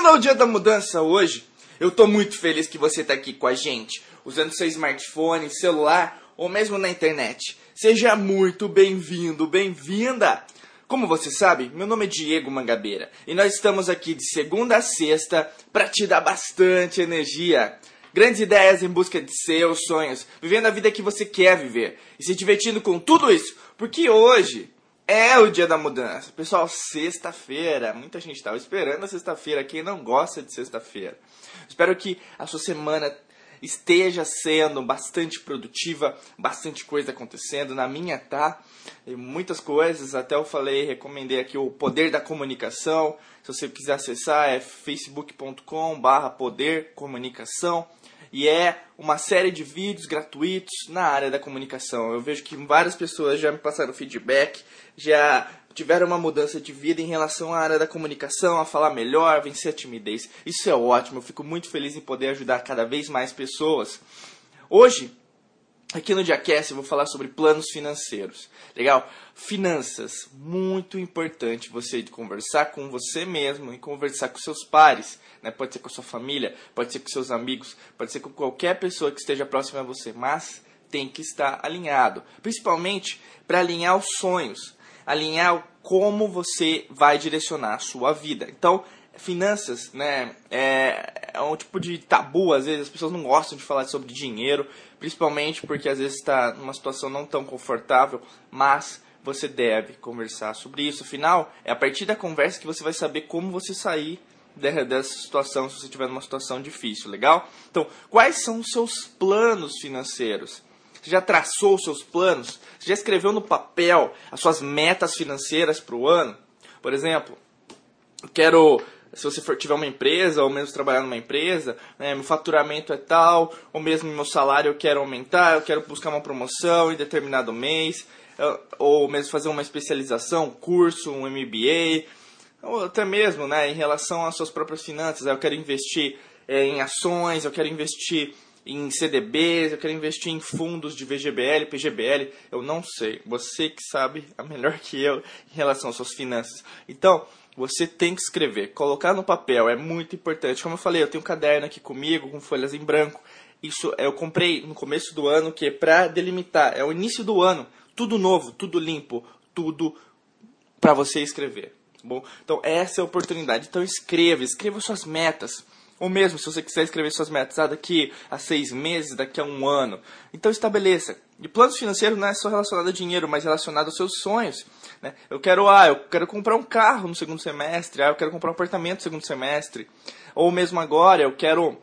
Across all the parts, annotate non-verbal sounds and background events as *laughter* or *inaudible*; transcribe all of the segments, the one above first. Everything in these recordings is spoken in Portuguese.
Bem-vindo ao Dia da Mudança hoje. Eu tô muito feliz que você tá aqui com a gente, usando seu smartphone, celular ou mesmo na internet. Seja muito bem-vindo, bem-vinda. Como você sabe, meu nome é Diego Mangabeira e nós estamos aqui de segunda a sexta para te dar bastante energia. Grandes ideias em busca de seus sonhos, vivendo a vida que você quer viver e se divertindo com tudo isso, porque hoje é o dia da mudança. Pessoal, sexta-feira. Muita gente estava esperando a sexta-feira. Quem não gosta de sexta-feira? Espero que a sua semana esteja sendo bastante produtiva, bastante coisa acontecendo. Na minha tá, e muitas coisas. Até eu falei, recomendei aqui o Poder da Comunicação. Se você quiser acessar, é facebook.com/poder comunicação e é uma série de vídeos gratuitos na área da comunicação. Eu vejo que várias pessoas já me passaram feedback, já tiveram uma mudança de vida em relação à área da comunicação, a falar melhor, vencer a timidez. Isso é ótimo, eu fico muito feliz em poder ajudar cada vez mais pessoas. Hoje, Aqui no Diacast eu vou falar sobre planos financeiros. Legal? Finanças, muito importante você conversar com você mesmo e conversar com seus pares. Né? Pode ser com a sua família, pode ser com seus amigos, pode ser com qualquer pessoa que esteja próxima a você, mas tem que estar alinhado. Principalmente para alinhar os sonhos, alinhar como você vai direcionar a sua vida. Então, finanças, né, é, é, um tipo de tabu, às vezes as pessoas não gostam de falar sobre dinheiro, principalmente porque às vezes está numa situação não tão confortável, mas você deve conversar sobre isso. Afinal, é a partir da conversa que você vai saber como você sair dessa situação, se você estiver numa situação difícil, legal? Então, quais são os seus planos financeiros? Você já traçou os seus planos? Você já escreveu no papel as suas metas financeiras para o ano? Por exemplo, quero se você for, tiver uma empresa, ou mesmo trabalhar numa empresa, né, meu faturamento é tal, ou mesmo meu salário eu quero aumentar, eu quero buscar uma promoção em determinado mês, ou mesmo fazer uma especialização, curso, um MBA, ou até mesmo né, em relação às suas próprias finanças, eu quero investir é, em ações, eu quero investir em CDBs, eu quero investir em fundos de VGBL, PGBL, eu não sei. Você que sabe a melhor que eu em relação às suas finanças. Então, você tem que escrever, colocar no papel, é muito importante. Como eu falei, eu tenho um caderno aqui comigo com folhas em branco. Isso eu comprei no começo do ano, que é para delimitar, é o início do ano, tudo novo, tudo limpo, tudo para você escrever. Tá bom, então essa é a oportunidade. Então escreva, escreva suas metas. Ou mesmo, se você quiser escrever suas metas ah, daqui a seis meses, daqui a um ano. Então estabeleça. E planos financeiros não é só relacionado a dinheiro, mas relacionado aos seus sonhos. Né? Eu quero, ah, eu quero comprar um carro no segundo semestre, ah, eu quero comprar um apartamento no segundo semestre. Ou mesmo agora, eu quero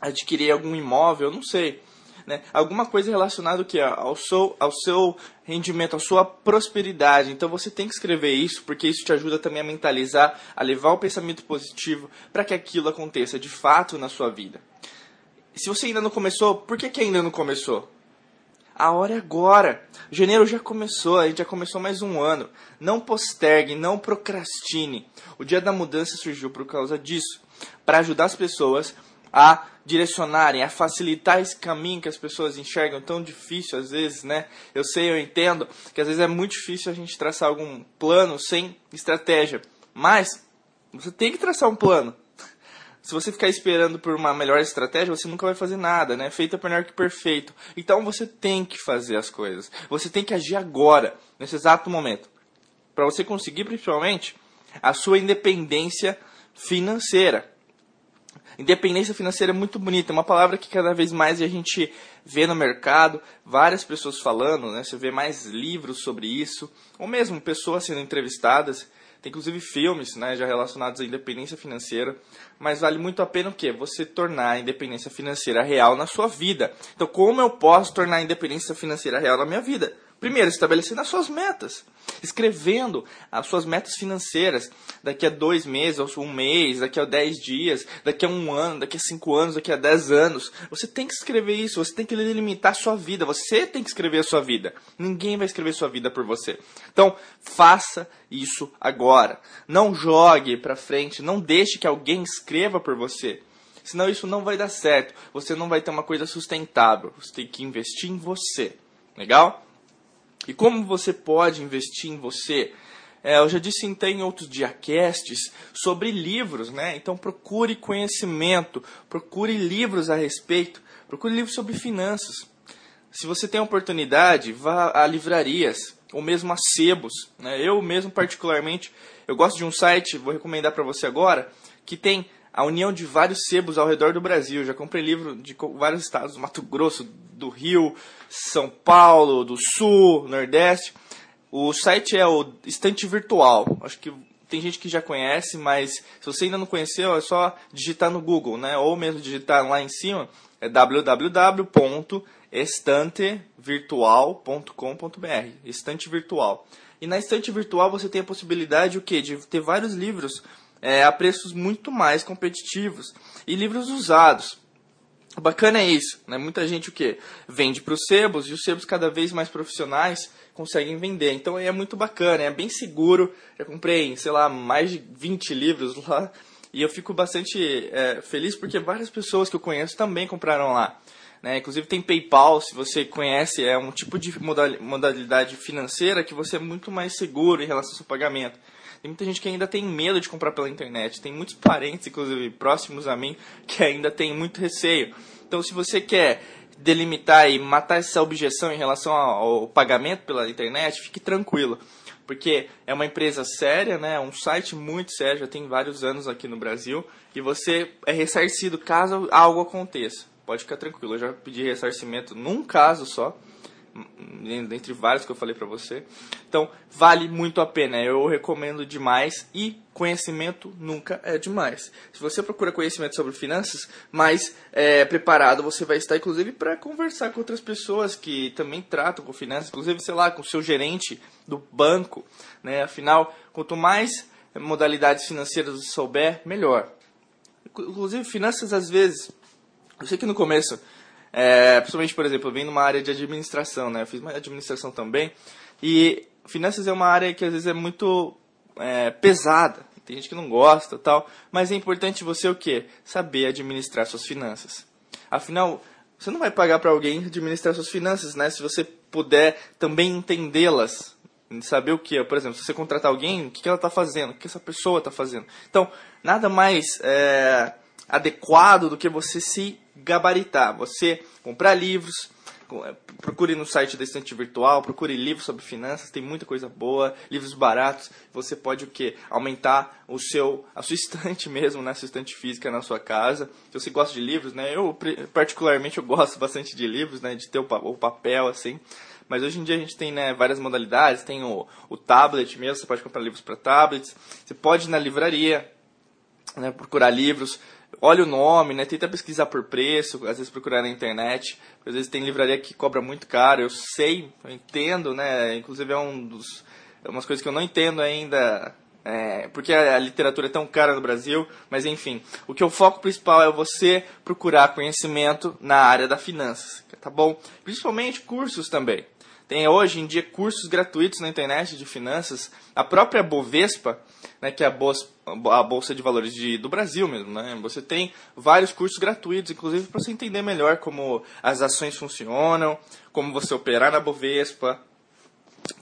adquirir algum imóvel, não sei né? Alguma coisa relacionada ao, ao, seu, ao seu rendimento, à sua prosperidade. Então você tem que escrever isso, porque isso te ajuda também a mentalizar, a levar o pensamento positivo para que aquilo aconteça de fato na sua vida. Se você ainda não começou, por que, que ainda não começou? A hora é agora. Janeiro já começou, a gente já começou mais um ano. Não postergue, não procrastine. O dia da mudança surgiu por causa disso para ajudar as pessoas a direcionarem, a facilitar esse caminho que as pessoas enxergam tão difícil às vezes, né? Eu sei, eu entendo que às vezes é muito difícil a gente traçar algum plano sem estratégia, mas você tem que traçar um plano. Se você ficar esperando por uma melhor estratégia, você nunca vai fazer nada, né? Feito é melhor que perfeito. Então você tem que fazer as coisas. Você tem que agir agora, nesse exato momento. Para você conseguir, principalmente, a sua independência financeira. Independência financeira é muito bonita, é uma palavra que cada vez mais a gente vê no mercado, várias pessoas falando, né? Você vê mais livros sobre isso, ou mesmo pessoas sendo entrevistadas. Tem inclusive filmes, né, já relacionados à independência financeira, mas vale muito a pena o quê? Você tornar a independência financeira real na sua vida. Então, como eu posso tornar a independência financeira real na minha vida? Primeiro, estabelecendo as suas metas. Escrevendo as suas metas financeiras. Daqui a dois meses, ou um mês, daqui a dez dias, daqui a um ano, daqui a cinco anos, daqui a dez anos. Você tem que escrever isso, você tem que delimitar a sua vida. Você tem que escrever a sua vida. Ninguém vai escrever a sua vida por você. Então, faça isso agora. Não jogue para frente, não deixe que alguém escreva por você. Senão isso não vai dar certo. Você não vai ter uma coisa sustentável. Você tem que investir em você. Legal? E como você pode investir em você? É, eu já disse até em outros diacasts sobre livros, né? Então procure conhecimento, procure livros a respeito, procure livros sobre finanças. Se você tem a oportunidade, vá a livrarias ou mesmo a sebos. Né? Eu mesmo particularmente, eu gosto de um site, vou recomendar para você agora, que tem a união de vários sebos ao redor do Brasil. Já comprei livro de vários estados, do Mato Grosso, do Rio, São Paulo, do Sul, Nordeste. O site é o Estante Virtual. Acho que tem gente que já conhece, mas se você ainda não conheceu, é só digitar no Google, né? Ou mesmo digitar lá em cima, é www.estantevirtual.com.br. Estante virtual. E na estante virtual você tem a possibilidade o quê? de ter vários livros é, a preços muito mais competitivos e livros usados. O bacana é isso, né? Muita gente o quê? Vende para os sebos e os sebos cada vez mais profissionais conseguem vender. Então é muito bacana, é bem seguro. Eu comprei, sei lá, mais de 20 livros *laughs* lá e eu fico bastante é, feliz porque várias pessoas que eu conheço também compraram lá. Né? Inclusive tem PayPal, se você conhece, é um tipo de modalidade financeira que você é muito mais seguro em relação ao seu pagamento. Tem muita gente que ainda tem medo de comprar pela internet. Tem muitos parentes, inclusive próximos a mim, que ainda tem muito receio. Então, se você quer delimitar e matar essa objeção em relação ao pagamento pela internet, fique tranquilo. Porque é uma empresa séria, né? um site muito sério, já tem vários anos aqui no Brasil, e você é ressarcido caso algo aconteça. Pode ficar tranquilo, eu já pedi ressarcimento num caso só, entre vários que eu falei para você. Então, vale muito a pena. Eu recomendo demais e conhecimento nunca é demais. Se você procura conhecimento sobre finanças, mais é, preparado você vai estar, inclusive, para conversar com outras pessoas que também tratam com finanças, inclusive, sei lá, com o seu gerente do banco. Né? Afinal, quanto mais modalidades financeiras você souber, melhor. Inclusive, finanças, às vezes, eu sei que no começo é, principalmente, por exemplo, eu venho numa área de administração, né? Eu fiz uma administração também. E finanças é uma área que às vezes é muito é, pesada. Tem gente que não gosta tal. Mas é importante você o quê? Saber administrar suas finanças. Afinal, você não vai pagar para alguém administrar suas finanças, né? Se você puder também entendê-las. Saber o que, por exemplo, se você contratar alguém, o que ela está fazendo, o que essa pessoa está fazendo. Então, nada mais é, adequado do que você se gabaritar. Você comprar livros, é, procure no site da estante virtual, procure livros sobre finanças, tem muita coisa boa, livros baratos. Você pode o que? Aumentar o seu, a sua *laughs* estante mesmo, né? sua estante física na sua casa. Se você gosta de livros, né? Eu particularmente eu gosto *laughs* bastante de livros, né? De ter o, o papel assim. Mas hoje em dia a gente tem né, várias modalidades, tem o, o tablet mesmo, você pode comprar livros para tablets, você pode ir na livraria, né, procurar livros, olha o nome, né? Tenta pesquisar por preço, às vezes procurar na internet. Às vezes tem livraria que cobra muito caro, eu sei, eu entendo, né? Inclusive é um dos é umas coisas que eu não entendo ainda, é, porque a, literatura é tão cara no Brasil, mas enfim, o que o foco principal é você procurar conhecimento na área da finanças, tá bom? Principalmente cursos também. Tem hoje em dia cursos gratuitos na internet de finanças. A própria Bovespa, né, que é a bolsa, a bolsa de valores de, do Brasil mesmo, né? Você tem vários cursos gratuitos, inclusive para você entender melhor como as ações funcionam, como você operar na Bovespa.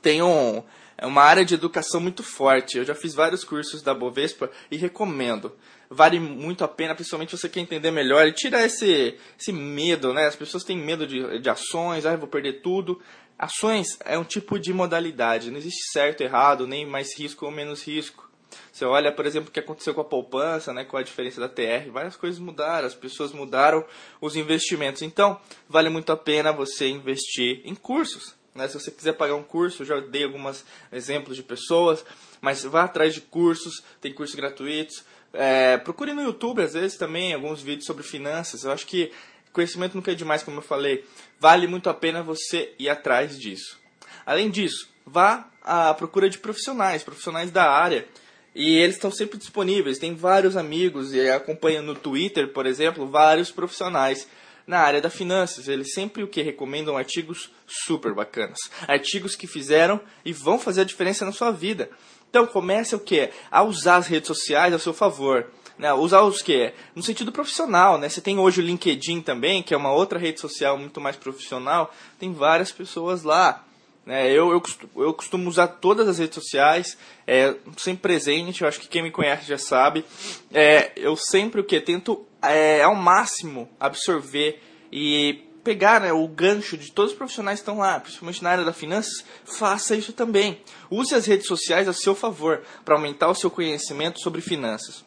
Tem um, é uma área de educação muito forte. Eu já fiz vários cursos da Bovespa e recomendo. Vale muito a pena, principalmente você quer entender melhor e tirar esse, esse medo, né? As pessoas têm medo de, de ações, ah, vou perder tudo. Ações é um tipo de modalidade, não existe certo, errado, nem mais risco ou menos risco. Você olha, por exemplo, o que aconteceu com a poupança, né, com a diferença da TR, várias coisas mudaram, as pessoas mudaram os investimentos. Então, vale muito a pena você investir em cursos. Né? Se você quiser pagar um curso, eu já dei alguns exemplos de pessoas, mas vá atrás de cursos, tem cursos gratuitos. É, procure no YouTube, às vezes, também alguns vídeos sobre finanças. Eu acho que conhecimento nunca é demais, como eu falei. Vale muito a pena você ir atrás disso. Além disso, vá à procura de profissionais, profissionais da área. E eles estão sempre disponíveis. Tem vários amigos e acompanham no Twitter, por exemplo, vários profissionais na área da finanças. Eles sempre o que recomendam artigos super bacanas, artigos que fizeram e vão fazer a diferença na sua vida. Então comece o que a usar as redes sociais a seu favor. Né, usar os que? No sentido profissional, né? Você tem hoje o LinkedIn também, que é uma outra rede social muito mais profissional. Tem várias pessoas lá. Né? Eu, eu, costumo, eu costumo usar todas as redes sociais, é, sempre presente, eu acho que quem me conhece já sabe. É, eu sempre o que tento é, ao máximo absorver e pegar né, o gancho de todos os profissionais que estão lá, principalmente na área da finanças, faça isso também. Use as redes sociais a seu favor para aumentar o seu conhecimento sobre finanças.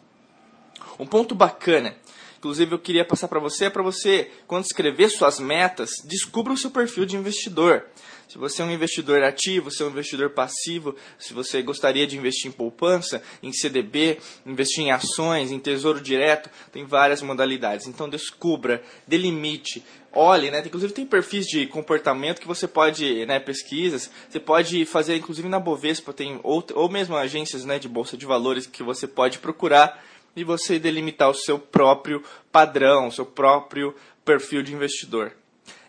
Um ponto bacana, inclusive eu queria passar para você, para você, quando escrever suas metas, descubra o seu perfil de investidor. Se você é um investidor ativo, se é um investidor passivo, se você gostaria de investir em poupança, em CDB, investir em ações, em tesouro direto, tem várias modalidades. Então descubra, delimite, olhe, né? Inclusive tem perfis de comportamento que você pode, né, pesquisas, você pode fazer inclusive na Bovespa, tem ou, ou mesmo agências, né, de bolsa de valores que você pode procurar e você delimitar o seu próprio padrão, o seu próprio perfil de investidor.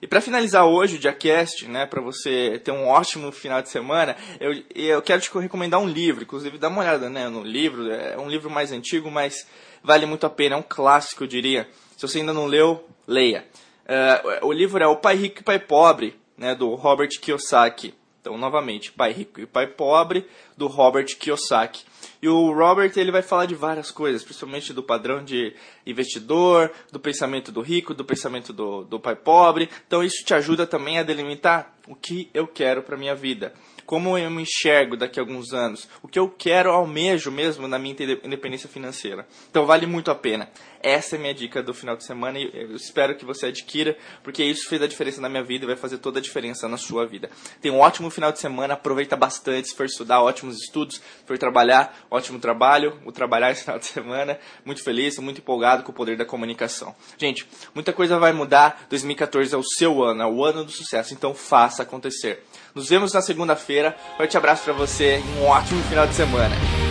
E para finalizar hoje o Diacast, né, para você ter um ótimo final de semana, eu, eu quero te recomendar um livro, inclusive dá uma olhada né, no livro, é um livro mais antigo, mas vale muito a pena, é um clássico, eu diria. Se você ainda não leu, leia. Uh, o livro é O Pai Rico e Pai Pobre, né, do Robert Kiyosaki. Então, novamente, Pai Rico e Pai Pobre, do Robert Kiyosaki. E o Robert ele vai falar de várias coisas, principalmente do padrão de investidor, do pensamento do rico, do pensamento do, do pai pobre. Então isso te ajuda também a delimitar o que eu quero para minha vida como eu me enxergo daqui a alguns anos, o que eu quero, almejo mesmo na minha independência financeira. Então vale muito a pena. Essa é a minha dica do final de semana e eu espero que você adquira, porque isso fez a diferença na minha vida e vai fazer toda a diferença na sua vida. Tenha um ótimo final de semana, aproveita bastante, se for estudar, ótimos estudos, for trabalhar, ótimo trabalho, o trabalhar esse final de semana, muito feliz, muito empolgado com o poder da comunicação. Gente, muita coisa vai mudar, 2014 é o seu ano, é o ano do sucesso, então faça acontecer. Nos vemos na segunda-feira. Forte abraço para você e um ótimo final de semana.